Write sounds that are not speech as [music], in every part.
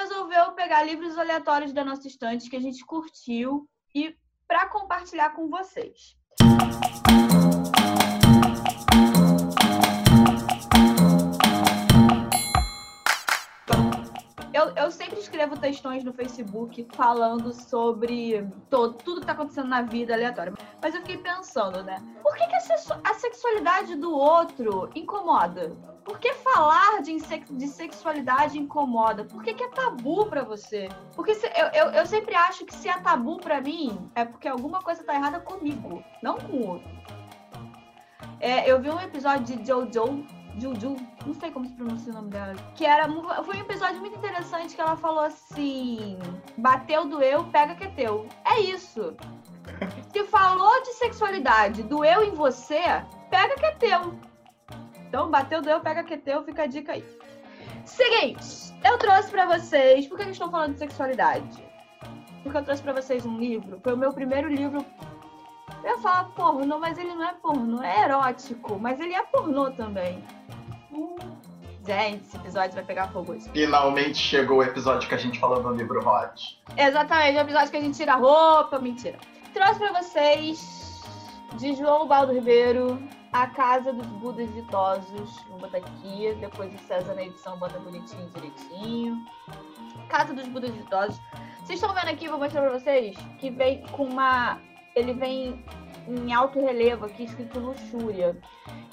resolveu pegar livros aleatórios da nossa estante que a gente curtiu e para compartilhar com vocês. Eu, eu, sempre escrevo textões no Facebook falando sobre todo, tudo que tá acontecendo na vida aleatória. Mas eu fiquei pensando, né? Por que, que a, sexualidade do outro incomoda? Por que falar de, de sexualidade incomoda? Por que, que é tabu para você? Porque se, eu, eu, eu, sempre acho que se é tabu para mim, é porque alguma coisa tá errada comigo, não com o outro. É, eu vi um episódio de Jojo Juju, não sei como se pronuncia o nome dela, que era foi um episódio muito interessante que ela falou assim: bateu, doeu, pega que é teu. É isso. [laughs] Se falou de sexualidade, doeu em você, pega que é teu. Então, bateu, doeu, pega que é teu, fica a dica aí. Seguinte, eu trouxe para vocês. Por que eu estou falando de sexualidade? Porque eu trouxe para vocês um livro. Foi o meu primeiro livro eu falo pornô, mas ele não é pornô, é erótico, mas ele é pornô também. Gente, esse episódio vai pegar fogo hoje. Finalmente chegou o episódio que a gente falou no livro Hot. Exatamente, o episódio que a gente tira a roupa, mentira. Trouxe pra vocês, de João Baldo Ribeiro, A Casa dos Budas Ditosos. Vou botar aqui, depois o César na edição bota bonitinho, direitinho. Casa dos Budas Ditosos. Vocês estão vendo aqui, vou mostrar pra vocês, que vem com uma... Ele vem em alto relevo aqui, escrito luxúria.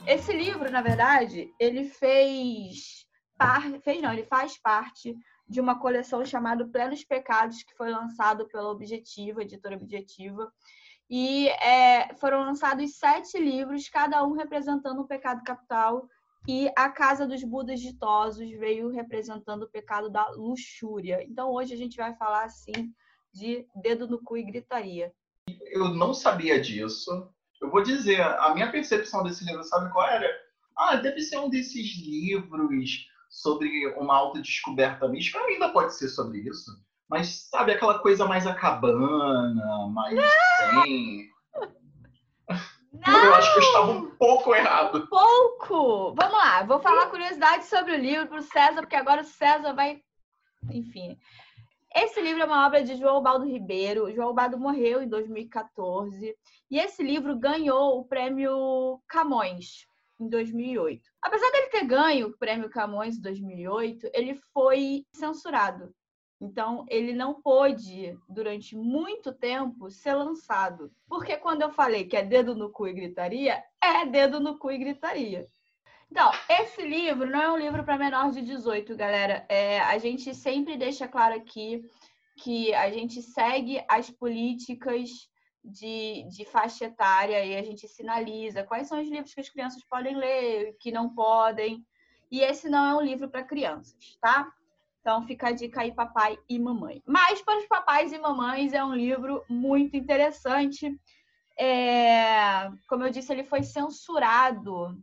Esse livro, na verdade, ele fez, par... fez não, ele faz parte de uma coleção chamada Plenos Pecados, que foi lançado pela Objetiva, editora Objetiva. E é, foram lançados sete livros, cada um representando um pecado capital. E a Casa dos Budas Ditosos veio representando o pecado da luxúria. Então hoje a gente vai falar assim de dedo no cu e gritaria. Eu não sabia disso. Eu vou dizer, a minha percepção desse livro, sabe qual era? Ah, deve ser um desses livros sobre uma autodescoberta mística. Ainda pode ser sobre isso. Mas, sabe, aquela coisa mais acabana, mais zen. Não! Eu acho que eu estava um pouco errado. Um pouco! Vamos lá, vou falar curiosidade sobre o livro para o César, porque agora o César vai. Enfim. Esse livro é uma obra de João Baldo Ribeiro. João Baldo morreu em 2014 e esse livro ganhou o prêmio Camões em 2008. Apesar dele ter ganho o prêmio Camões em 2008, ele foi censurado. Então, ele não pôde, durante muito tempo, ser lançado. Porque quando eu falei que é dedo no cu e gritaria, é dedo no cu e gritaria. Então, esse livro não é um livro para menor de 18, galera. É, a gente sempre deixa claro aqui que a gente segue as políticas de, de faixa etária e a gente sinaliza quais são os livros que as crianças podem ler, que não podem. E esse não é um livro para crianças, tá? Então fica a dica aí, papai e mamãe. Mas para os papais e mamães é um livro muito interessante. É, como eu disse, ele foi censurado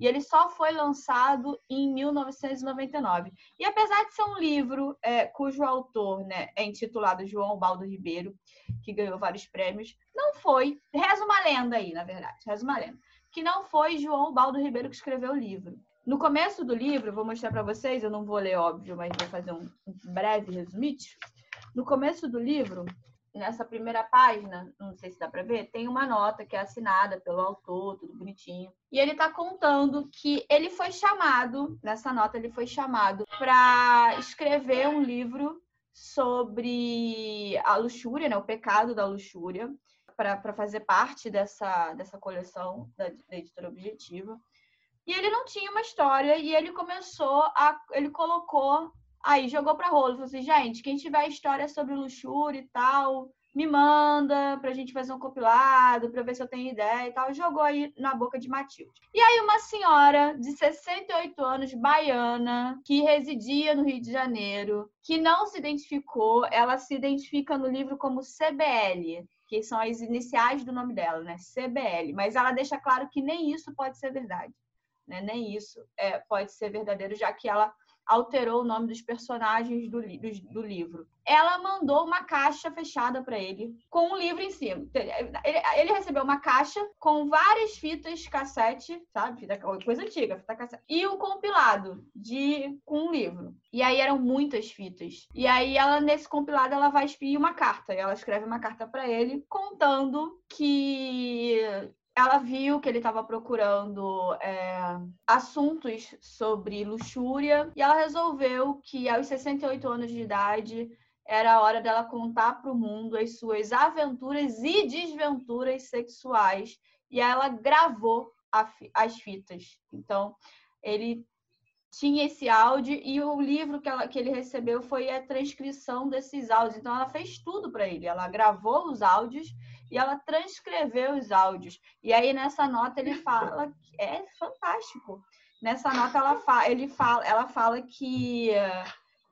e ele só foi lançado em 1999. E apesar de ser um livro é, cujo autor né, é intitulado João Baldo Ribeiro, que ganhou vários prêmios, não foi, reza uma lenda aí, na verdade, reza uma lenda, que não foi João Baldo Ribeiro que escreveu o livro. No começo do livro, vou mostrar para vocês, eu não vou ler, óbvio, mas vou fazer um, breve resumite. No começo do livro, nessa primeira página, não sei se dá para ver, tem uma nota que é assinada pelo autor, tudo bonitinho. E ele está contando que ele foi chamado, nessa nota ele foi chamado para escrever um livro sobre a luxúria, né, o pecado da luxúria, para fazer parte dessa, dessa coleção da, da editora Objetiva. E ele não tinha uma história e ele começou a ele colocou Aí jogou pra rolo, falou assim, gente, quem tiver história sobre luxúria e tal, me manda pra gente fazer um compilado, pra ver se eu tenho ideia e tal. Jogou aí na boca de Matilde. E aí uma senhora de 68 anos, baiana, que residia no Rio de Janeiro, que não se identificou, ela se identifica no livro como CBL, que são as iniciais do nome dela, né? CBL. Mas ela deixa claro que nem isso pode ser verdade, né? Nem isso é, pode ser verdadeiro, já que ela alterou o nome dos personagens do, do, do livro. Ela mandou uma caixa fechada para ele, com um livro em cima. Ele, ele, recebeu uma caixa com várias fitas cassete, sabe? Fita, coisa antiga, fita cassete. E um compilado de, com um livro. E aí eram muitas fitas. E aí ela, nesse compilado, ela vai escrever uma carta. E ela escreve uma carta para ele contando que ela viu que ele estava procurando é, assuntos sobre luxúria e ela resolveu que aos 68 anos de idade era a hora dela contar para o mundo as suas aventuras e desventuras sexuais e ela gravou as fitas. Então, ele tinha esse áudio e o livro que, ela, que ele recebeu foi a transcrição desses áudios. Então, ela fez tudo para ele. Ela gravou os áudios e ela transcreveu os áudios. E aí nessa nota ele fala é fantástico. Nessa nota ela fala, ele fala, ela fala que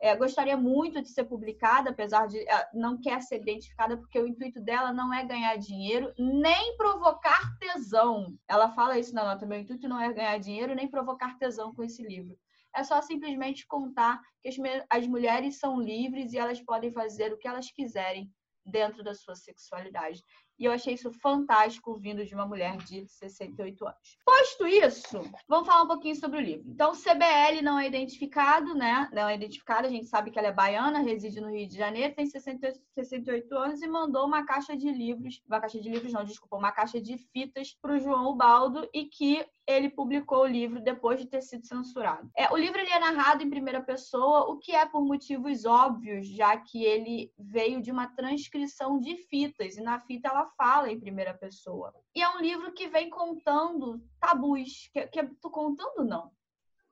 é, gostaria muito de ser publicada, apesar de é, não quer ser identificada, porque o intuito dela não é ganhar dinheiro, nem provocar tesão. Ela fala isso na nota: meu intuito não é ganhar dinheiro, nem provocar tesão com esse livro. É só simplesmente contar que as, as mulheres são livres e elas podem fazer o que elas quiserem dentro da sua sexualidade. E eu achei isso fantástico vindo de uma mulher de 68 anos. Posto isso, vamos falar um pouquinho sobre o livro. Então, CBL não é identificado, né? Não é identificada, a gente sabe que ela é baiana, reside no Rio de Janeiro, tem 68, 68 anos e mandou uma caixa de livros, uma caixa de livros não, desculpa, uma caixa de fitas para o João Ubaldo e que ele publicou o livro depois de ter sido censurado. É, o livro ele é narrado em primeira pessoa, o que é por motivos óbvios, já que ele veio de uma transcrição de fitas e na fita ela fala em primeira pessoa. E é um livro que vem contando tabus, que, que tô contando não.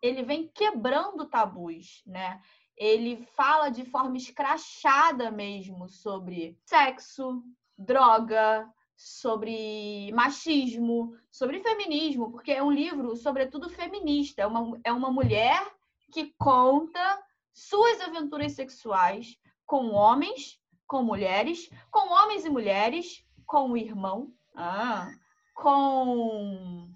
Ele vem quebrando tabus, né? Ele fala de forma escrachada mesmo sobre sexo, droga, sobre machismo, sobre feminismo, porque é um livro, sobretudo, feminista. É uma, é uma mulher que conta suas aventuras sexuais com homens, com mulheres, com homens e mulheres, com o irmão, ah, com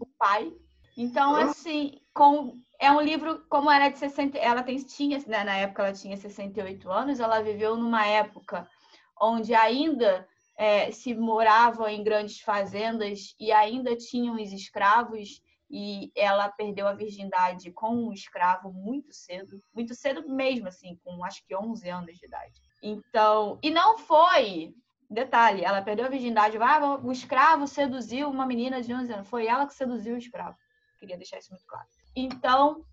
o pai. Então, assim, com é um livro, como era de 60, ela tem, tinha, né, na época ela tinha 68 anos, ela viveu numa época onde ainda é, se moravam em grandes fazendas e ainda tinham os escravos e ela perdeu a virgindade com um escravo muito cedo, muito cedo mesmo, assim, com acho que 11 anos de idade. Então, e não foi, detalhe, ela perdeu a virgindade, ah, o escravo seduziu uma menina de 11 anos, foi ela que seduziu o escravo. Queria deixar isso muito claro. Então,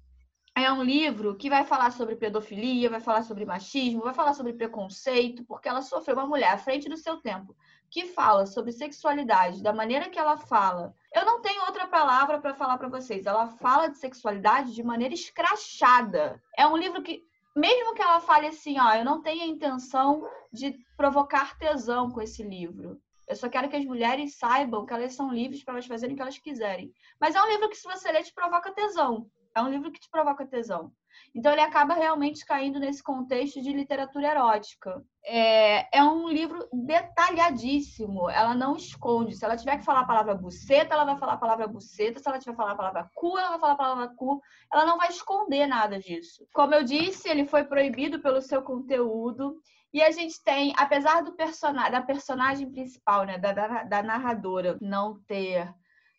é um livro que vai falar sobre pedofilia, vai falar sobre machismo, vai falar sobre preconceito, porque ela sofreu uma mulher à frente do seu tempo que fala sobre sexualidade da maneira que ela fala. Eu não tenho outra palavra para falar para vocês. Ela fala de sexualidade de maneira escrachada. É um livro que mesmo que ela fale assim, ó, eu não tenho a intenção de provocar tesão com esse livro. Eu só quero que as mulheres saibam que elas são livres para elas fazerem o que elas quiserem. Mas é um livro que, se você ler, te provoca tesão. É um livro que te provoca tesão. Então, ele acaba realmente caindo nesse contexto de literatura erótica. É, é um livro detalhadíssimo. Ela não esconde. Se ela tiver que falar a palavra buceta, ela vai falar a palavra buceta. Se ela tiver que falar a palavra cu, ela vai falar a palavra cu. Ela não vai esconder nada disso. Como eu disse, ele foi proibido pelo seu conteúdo. E a gente tem, apesar do da personagem principal, né, da, da, da narradora, não ter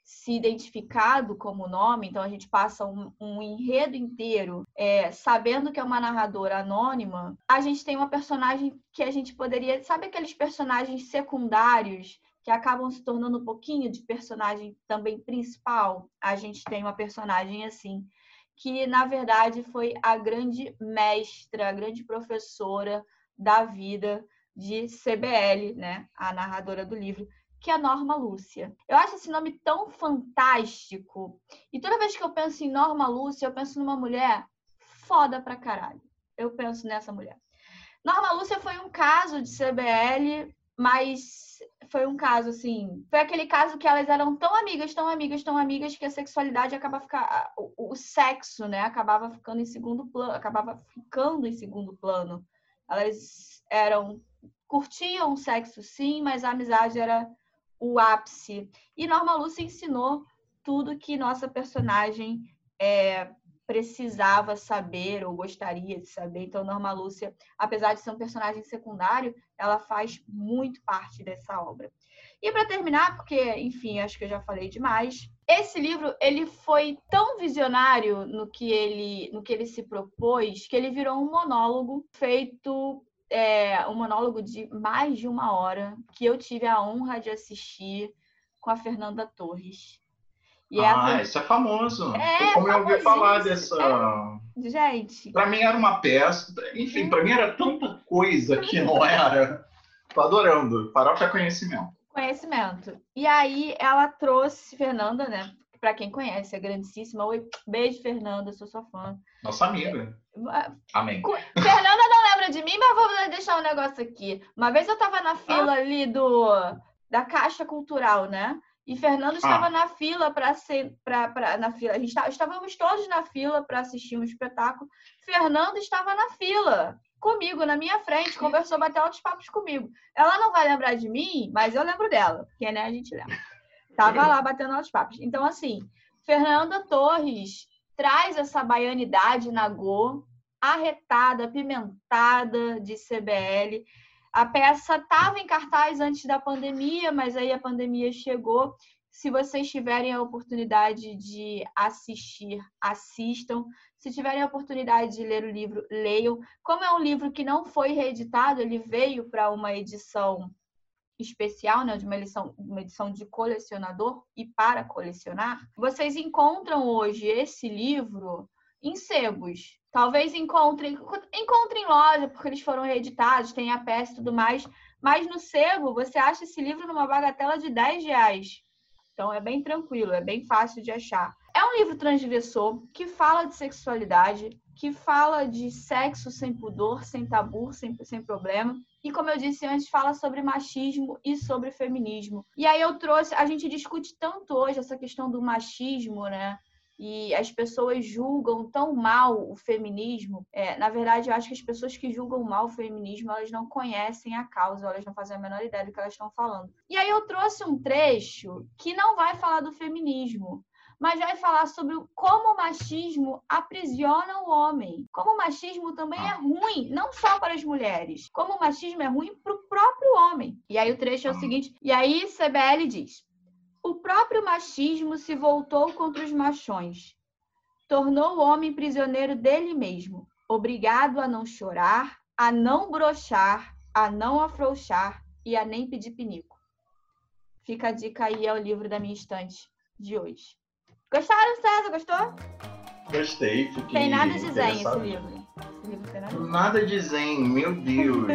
se identificado como nome, então a gente passa um, um enredo inteiro é, sabendo que é uma narradora anônima, a gente tem uma personagem que a gente poderia. Sabe aqueles personagens secundários que acabam se tornando um pouquinho de personagem também principal? A gente tem uma personagem assim, que na verdade foi a grande mestra, a grande professora da vida de CBL, né? A narradora do livro, que a Norma Lúcia. Eu acho esse nome tão fantástico. E toda vez que eu penso em Norma Lúcia, eu penso numa mulher foda pra caralho. Eu penso nessa mulher. Norma Lúcia foi um caso de CBL, mas foi um caso assim. Foi aquele caso que elas eram tão amigas, tão amigas, tão amigas que a sexualidade acaba ficar. O, o sexo, né? Acabava ficando em segundo plano, acabava ficando em segundo plano. Elas eram. curtiam o sexo, sim, mas a amizade era o ápice. E Norma Lúcia ensinou tudo que nossa personagem é, precisava saber ou gostaria de saber. Então, Norma Lúcia, apesar de ser um personagem secundário, ela faz muito parte dessa obra. E para terminar, porque, enfim, acho que eu já falei demais, esse livro ele foi tão visionário no que ele, no que ele se propôs que ele virou um monólogo feito é, um monólogo de mais de uma hora que eu tive a honra de assistir com a Fernanda Torres. E é ah, isso é famoso. É, Como eu ouvi falar dessa. É. Gente. Para mim era uma peça. Enfim, para mim era tanta coisa que não era. Tô adorando. Farofa é conhecimento. Conhecimento. E aí ela trouxe Fernanda, né? Para quem conhece, é grandíssima. Oi, beijo, Fernanda, sou sua fã. Nossa amiga. É, Amém. Fernanda não lembra de mim, mas vou deixar um negócio aqui. Uma vez eu tava na fila ah. ali do da Caixa Cultural, né? E Fernando estava ah. na fila para ser para na fila. A gente tá, estávamos todos na fila para assistir um espetáculo. Fernando estava na fila comigo, na minha frente, conversou, bateu altos papos comigo. Ela não vai lembrar de mim, mas eu lembro dela, porque né, a gente lembra. Tava lá batendo altos papos. Então, assim, Fernanda Torres traz essa baianidade na Go, arretada, apimentada de CBL a peça estava em cartaz antes da pandemia, mas aí a pandemia chegou. Se vocês tiverem a oportunidade de assistir, assistam. Se tiverem a oportunidade de ler o livro, leiam. Como é um livro que não foi reeditado, ele veio para uma edição especial, né, de uma edição, uma edição de colecionador e para colecionar. Vocês encontram hoje esse livro em sebos. Talvez encontrem, encontrem em loja, porque eles foram reeditados, tem a peça e tudo mais. Mas no sebo, você acha esse livro numa bagatela de 10 reais. Então é bem tranquilo, é bem fácil de achar. É um livro transgressor que fala de sexualidade, que fala de sexo sem pudor, sem tabu, sem, sem problema. E como eu disse antes, fala sobre machismo e sobre feminismo. E aí eu trouxe, a gente discute tanto hoje essa questão do machismo, né? e as pessoas julgam tão mal o feminismo. É, na verdade, eu acho que as pessoas que julgam mal o feminismo, elas não conhecem a causa, elas não fazem a menor ideia do que elas estão falando. E aí eu trouxe um trecho que não vai falar do feminismo, mas vai falar sobre como o machismo aprisiona o homem. Como o machismo também é ruim, não só para as mulheres, como o machismo é ruim para o próprio homem. E aí o trecho é o seguinte: e aí CBL diz. O próprio machismo se voltou contra os machões. Tornou o homem prisioneiro dele mesmo, obrigado a não chorar, a não brochar, a não afrouxar e a nem pedir pinico. Fica a dica aí ao livro da minha estante de hoje. Gostaram, César? Gostou? Gostei, fiquei Tem nada de zen esse livro. Esse livro tem nada, nada de zen, meu Deus.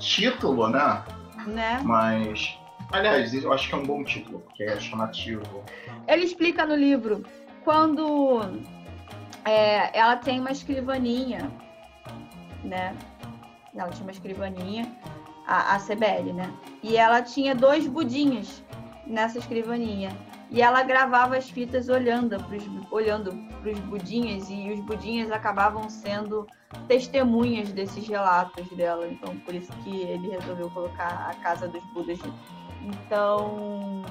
Título, né? Né? Mas Aliás, eu acho que é um bom título, porque é chamativo. Ele explica no livro quando é, ela tem uma escrivaninha, né? Ela tinha uma escrivaninha, a, a CBL, né? E ela tinha dois budinhos nessa escrivaninha. E ela gravava as fitas olhando para os olhando pros budinhas e os budinhas acabavam sendo testemunhas desses relatos dela. Então, por isso que ele resolveu colocar a Casa dos Budas então,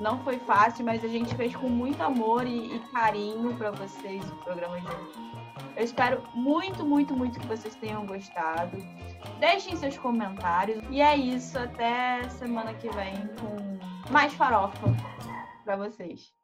não foi fácil, mas a gente fez com muito amor e, e carinho para vocês o programa de hoje. Eu espero muito, muito, muito que vocês tenham gostado. Deixem seus comentários. E é isso. Até semana que vem com mais farofa para vocês.